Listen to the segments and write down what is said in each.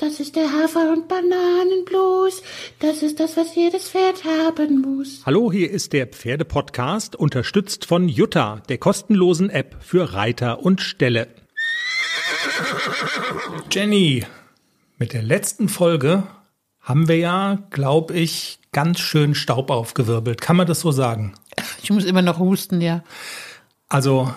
Das ist der Hafer- und Bananenblues. Das ist das, was jedes Pferd haben muss. Hallo, hier ist der Pferdepodcast, unterstützt von Jutta, der kostenlosen App für Reiter und Ställe. Jenny, mit der letzten Folge haben wir ja, glaube ich, ganz schön Staub aufgewirbelt. Kann man das so sagen? Ich muss immer noch husten, ja. Also,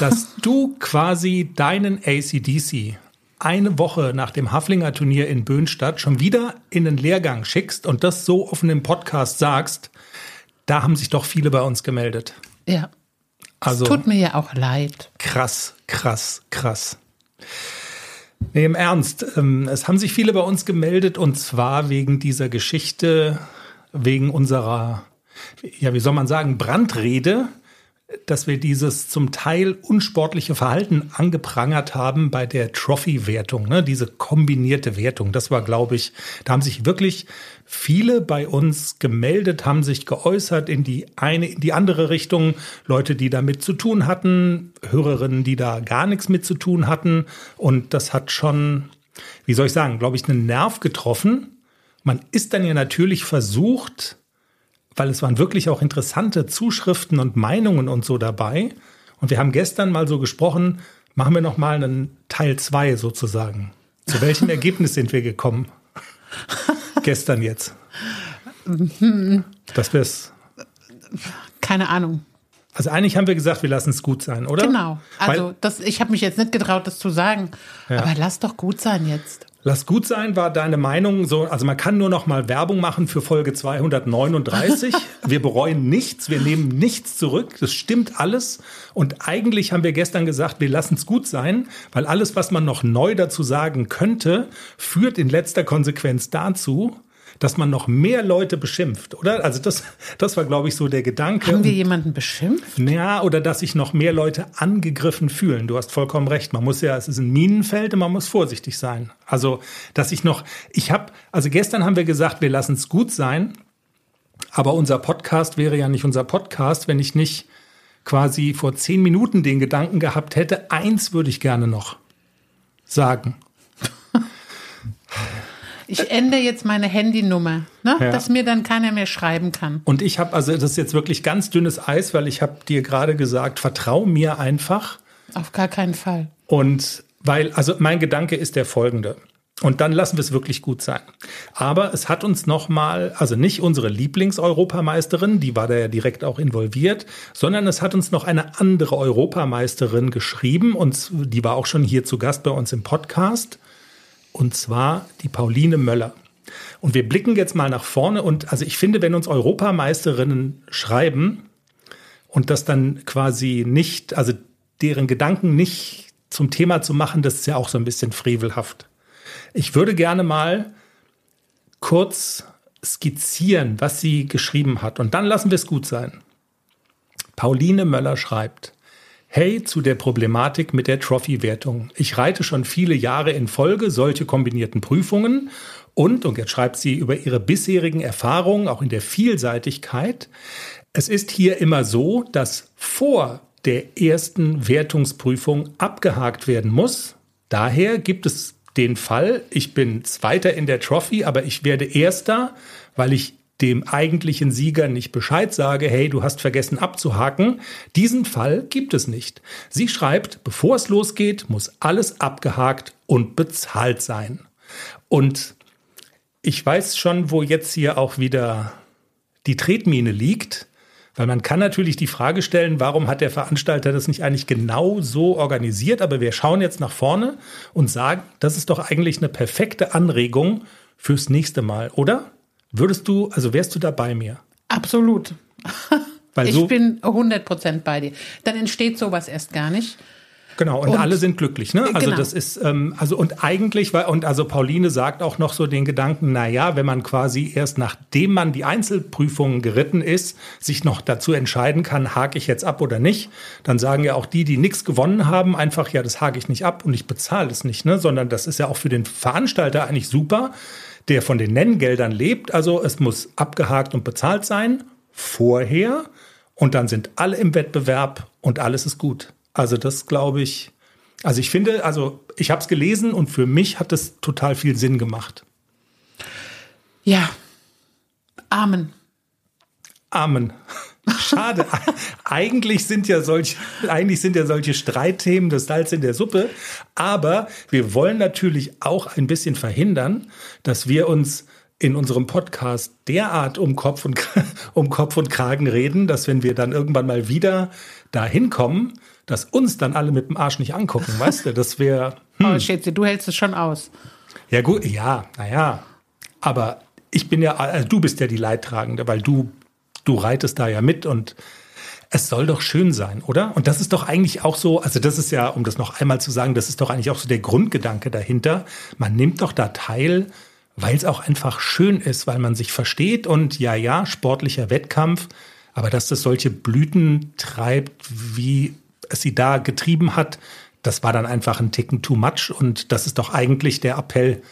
dass du quasi deinen ACDC eine Woche nach dem Haflinger Turnier in Böhnstadt schon wieder in den Lehrgang schickst und das so offen im Podcast sagst, da haben sich doch viele bei uns gemeldet. Ja. Also, es tut mir ja auch leid. Krass, krass, krass. Nee, im Ernst. Ähm, es haben sich viele bei uns gemeldet und zwar wegen dieser Geschichte, wegen unserer, ja, wie soll man sagen, Brandrede dass wir dieses zum Teil unsportliche Verhalten angeprangert haben bei der Trophy-Wertung, ne? diese kombinierte Wertung. Das war, glaube ich, da haben sich wirklich viele bei uns gemeldet, haben sich geäußert in die eine, in die andere Richtung. Leute, die damit zu tun hatten, Hörerinnen, die da gar nichts mit zu tun hatten. Und das hat schon, wie soll ich sagen, glaube ich, einen Nerv getroffen. Man ist dann ja natürlich versucht, weil es waren wirklich auch interessante Zuschriften und Meinungen und so dabei. Und wir haben gestern mal so gesprochen, machen wir noch mal einen Teil 2 sozusagen. Zu welchem Ergebnis sind wir gekommen? gestern jetzt. Das wär's. Keine Ahnung. Also eigentlich haben wir gesagt, wir lassen es gut sein, oder? Genau. Also Weil, das, ich habe mich jetzt nicht getraut, das zu sagen. Ja. Aber lass doch gut sein jetzt. Lass gut sein, war deine Meinung so, also man kann nur noch mal Werbung machen für Folge 239. wir bereuen nichts, wir nehmen nichts zurück, das stimmt alles. Und eigentlich haben wir gestern gesagt, wir lassen es gut sein, weil alles, was man noch neu dazu sagen könnte, führt in letzter Konsequenz dazu, dass man noch mehr Leute beschimpft, oder? Also das, das war, glaube ich, so der Gedanke. Haben wir jemanden beschimpft? Ja, oder dass sich noch mehr Leute angegriffen fühlen. Du hast vollkommen recht. Man muss ja, es ist ein Minenfeld und man muss vorsichtig sein. Also, dass ich noch, ich habe, also gestern haben wir gesagt, wir lassen es gut sein, aber unser Podcast wäre ja nicht unser Podcast, wenn ich nicht quasi vor zehn Minuten den Gedanken gehabt hätte, eins würde ich gerne noch sagen. Ich ändere jetzt meine Handynummer, ne? Ja. dass mir dann keiner mehr schreiben kann. Und ich habe, also das ist jetzt wirklich ganz dünnes Eis, weil ich habe dir gerade gesagt, vertrau mir einfach. Auf gar keinen Fall. Und weil, also mein Gedanke ist der folgende. Und dann lassen wir es wirklich gut sein. Aber es hat uns nochmal, also nicht unsere Lieblingseuropameisterin, die war da ja direkt auch involviert, sondern es hat uns noch eine andere Europameisterin geschrieben und die war auch schon hier zu Gast bei uns im Podcast und zwar die Pauline Möller. Und wir blicken jetzt mal nach vorne und also ich finde, wenn uns Europameisterinnen schreiben und das dann quasi nicht, also deren Gedanken nicht zum Thema zu machen, das ist ja auch so ein bisschen frevelhaft. Ich würde gerne mal kurz skizzieren, was sie geschrieben hat und dann lassen wir es gut sein. Pauline Möller schreibt, Hey zu der Problematik mit der Trophy-Wertung. Ich reite schon viele Jahre in Folge solche kombinierten Prüfungen und, und jetzt schreibt sie über ihre bisherigen Erfahrungen, auch in der Vielseitigkeit. Es ist hier immer so, dass vor der ersten Wertungsprüfung abgehakt werden muss. Daher gibt es den Fall, ich bin Zweiter in der Trophy, aber ich werde Erster, weil ich dem eigentlichen Sieger nicht Bescheid sage, hey, du hast vergessen abzuhaken. Diesen Fall gibt es nicht. Sie schreibt, bevor es losgeht, muss alles abgehakt und bezahlt sein. Und ich weiß schon, wo jetzt hier auch wieder die Tretmine liegt. Weil man kann natürlich die Frage stellen, warum hat der Veranstalter das nicht eigentlich genau so organisiert? Aber wir schauen jetzt nach vorne und sagen, das ist doch eigentlich eine perfekte Anregung fürs nächste Mal, oder? Würdest du, also wärst du da bei mir? Absolut. Weil ich so bin 100% bei dir. Dann entsteht sowas erst gar nicht. Genau, und, und, alle sind glücklich, ne? Also genau. das ist, ähm, also und eigentlich, weil, und also Pauline sagt auch noch so den Gedanken, na ja, wenn man quasi erst nachdem man die Einzelprüfungen geritten ist, sich noch dazu entscheiden kann, hake ich jetzt ab oder nicht, dann sagen ja auch die, die nichts gewonnen haben, einfach, ja, das hake ich nicht ab und ich bezahle es nicht, ne? Sondern das ist ja auch für den Veranstalter eigentlich super, der von den Nenngeldern lebt. Also es muss abgehakt und bezahlt sein vorher und dann sind alle im Wettbewerb und alles ist gut. Also das glaube ich, Also ich finde, also ich habe es gelesen und für mich hat es total viel Sinn gemacht. Ja. Amen. Amen. Schade. eigentlich sind ja solche, eigentlich sind ja solche Streitthemen das Salz in der Suppe. Aber wir wollen natürlich auch ein bisschen verhindern, dass wir uns in unserem Podcast derart um Kopf und, um Kopf und Kragen reden, dass wenn wir dann irgendwann mal wieder dahin kommen, dass uns dann alle mit dem Arsch nicht angucken, weißt du, das wäre. Hm. Oh, Schätze, du hältst es schon aus. Ja, gut, ja, naja. Aber ich bin ja, also du bist ja die Leidtragende, weil du, du reitest da ja mit und es soll doch schön sein, oder? Und das ist doch eigentlich auch so, also das ist ja, um das noch einmal zu sagen, das ist doch eigentlich auch so der Grundgedanke dahinter. Man nimmt doch da teil, weil es auch einfach schön ist, weil man sich versteht und ja, ja, sportlicher Wettkampf, aber dass das solche Blüten treibt, wie es sie da getrieben hat, das war dann einfach ein Ticken too much und das ist doch eigentlich der Appell,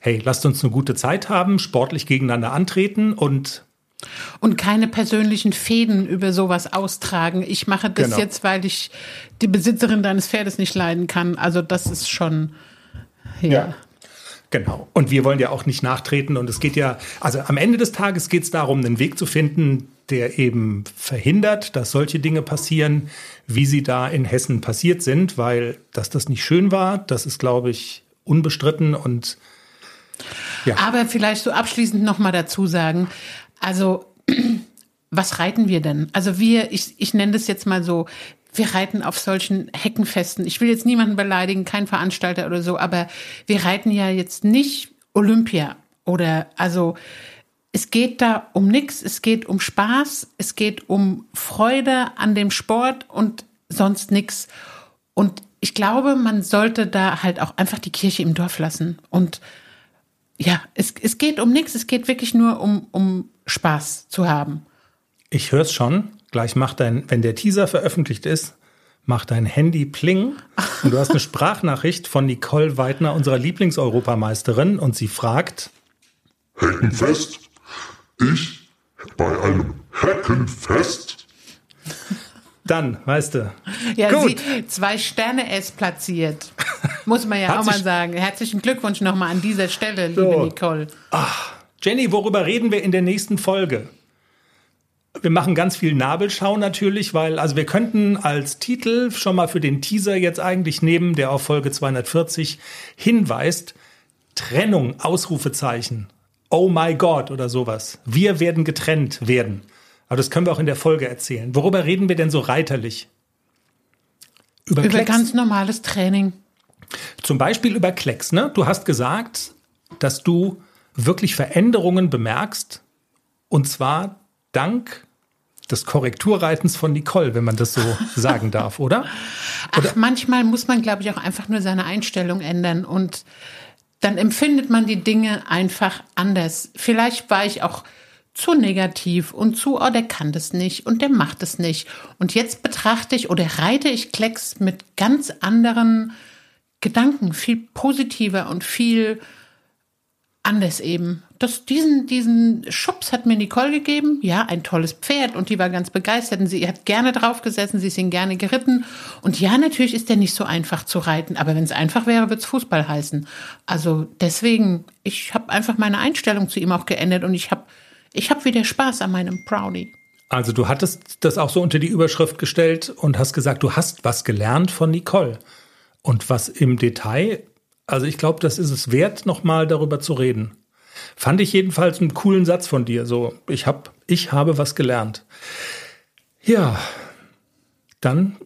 hey, lasst uns eine gute Zeit haben, sportlich gegeneinander antreten und und keine persönlichen Fäden über sowas austragen. Ich mache das genau. jetzt, weil ich die Besitzerin deines Pferdes nicht leiden kann. Also das ist schon ja. ja. Genau. Und wir wollen ja auch nicht nachtreten. Und es geht ja, also am Ende des Tages geht es darum, einen Weg zu finden, der eben verhindert, dass solche Dinge passieren, wie sie da in Hessen passiert sind, weil dass das nicht schön war, das ist, glaube ich, unbestritten und ja. Aber vielleicht so abschließend noch mal dazu sagen, also was reiten wir denn? Also wir, ich, ich nenne das jetzt mal so, wir reiten auf solchen Heckenfesten. Ich will jetzt niemanden beleidigen, kein Veranstalter oder so, aber wir reiten ja jetzt nicht Olympia oder also es geht da um nichts, es geht um Spaß, es geht um Freude an dem Sport und sonst nichts. Und ich glaube, man sollte da halt auch einfach die Kirche im Dorf lassen. Und ja, es, es geht um nichts, es geht wirklich nur um, um Spaß zu haben. Ich höre es schon. Gleich macht dein, wenn der Teaser veröffentlicht ist, macht dein Handy pling und du hast eine Sprachnachricht von Nicole Weidner, unserer Lieblingseuropameisterin, und sie fragt: Heckenfest? Ich bei einem Heckenfest? Dann, weißt du. Ja, Gut. sie zwei Sterne S platziert. Muss man ja auch mal sagen. Herzlichen Glückwunsch nochmal an dieser Stelle, liebe so. Nicole. Ach, Jenny, worüber reden wir in der nächsten Folge? Wir machen ganz viel Nabelschau natürlich, weil, also wir könnten als Titel schon mal für den Teaser jetzt eigentlich nehmen, der auf Folge 240 hinweist, Trennung, Ausrufezeichen oh my God oder sowas. Wir werden getrennt werden. Aber das können wir auch in der Folge erzählen. Worüber reden wir denn so reiterlich? Über, über ganz normales Training. Zum Beispiel über Klecks. Ne? Du hast gesagt, dass du wirklich Veränderungen bemerkst. Und zwar dank des Korrekturreitens von Nicole, wenn man das so sagen darf, oder? oder? Ach, manchmal muss man, glaube ich, auch einfach nur seine Einstellung ändern und dann empfindet man die Dinge einfach anders. Vielleicht war ich auch zu negativ und zu, oh, der kann das nicht und der macht es nicht. Und jetzt betrachte ich oder reite ich Klecks mit ganz anderen Gedanken, viel positiver und viel anders eben. Das, diesen, diesen Schubs hat mir Nicole gegeben. Ja, ein tolles Pferd und die war ganz begeistert und sie hat gerne draufgesessen, sie ist ihn gerne geritten. Und ja, natürlich ist der nicht so einfach zu reiten, aber wenn es einfach wäre, wird es Fußball heißen. Also deswegen, ich habe einfach meine Einstellung zu ihm auch geändert und ich habe ich hab wieder Spaß an meinem Brownie. Also du hattest das auch so unter die Überschrift gestellt und hast gesagt, du hast was gelernt von Nicole. Und was im Detail also ich glaube, das ist es wert, nochmal darüber zu reden. Fand ich jedenfalls einen coolen Satz von dir. So, ich hab, ich habe was gelernt. Ja, dann,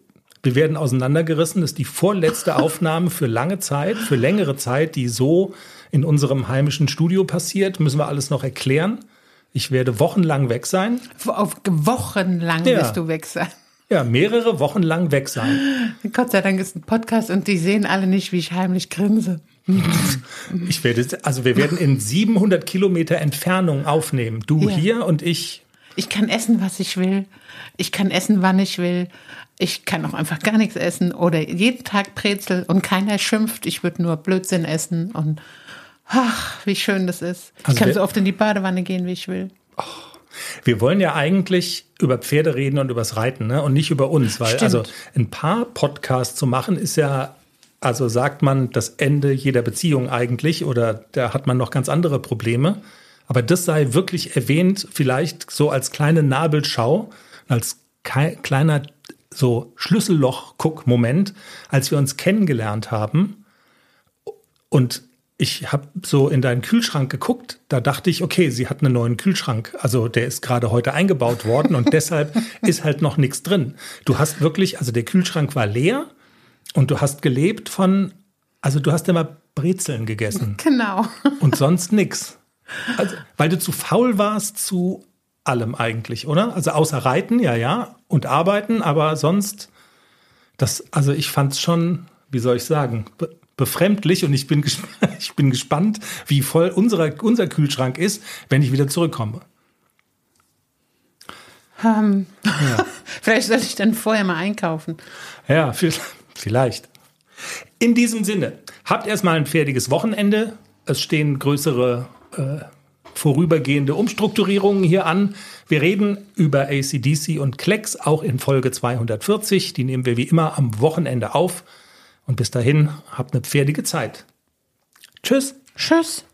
wir werden auseinandergerissen. Das ist die vorletzte Aufnahme für lange Zeit, für längere Zeit, die so in unserem heimischen Studio passiert. Müssen wir alles noch erklären. Ich werde wochenlang weg sein. Auf wochenlang ja. wirst du weg sein. Ja, mehrere Wochen lang weg sein. Gott sei Dank ist ein Podcast und die sehen alle nicht, wie ich heimlich grinse. Ich werde, also wir werden in 700 Kilometer Entfernung aufnehmen. Du ja. hier und ich. Ich kann essen, was ich will. Ich kann essen, wann ich will. Ich kann auch einfach gar nichts essen oder jeden Tag Brezel und keiner schimpft. Ich würde nur Blödsinn essen und ach, wie schön das ist. Also ich kann so oft in die Badewanne gehen, wie ich will. Oh. Wir wollen ja eigentlich über Pferde reden und übers Reiten, ne? Und nicht über uns, weil Stimmt. also ein paar Podcasts zu machen ist ja Also sagt man das Ende jeder Beziehung eigentlich oder da hat man noch ganz andere Probleme. Aber das sei wirklich erwähnt, vielleicht so als kleine Nabelschau, als kleiner so Schlüsselloch-Guck-Moment, als wir uns kennengelernt haben. Und ich habe so in deinen Kühlschrank geguckt, da dachte ich, okay, sie hat einen neuen Kühlschrank. Also der ist gerade heute eingebaut worden und deshalb ist halt noch nichts drin. Du hast wirklich, also der Kühlschrank war leer und du hast gelebt von, also du hast immer Brezeln gegessen. Genau. Und sonst nichts. Also, weil du zu faul warst zu allem eigentlich, oder? Also außer Reiten, ja, ja, und Arbeiten, aber sonst, das, also ich fand es schon, wie soll ich sagen, befremdlich und ich bin, ich bin gespannt, wie voll unserer, unser Kühlschrank ist, wenn ich wieder zurückkomme. Um, ja. vielleicht soll ich dann vorher mal einkaufen. Ja, vielleicht. In diesem Sinne, habt erstmal ein fertiges Wochenende. Es stehen größere äh, vorübergehende Umstrukturierungen hier an. Wir reden über ACDC und Klecks auch in Folge 240. Die nehmen wir wie immer am Wochenende auf. Und bis dahin, habt eine pferdige Zeit. Tschüss. Tschüss.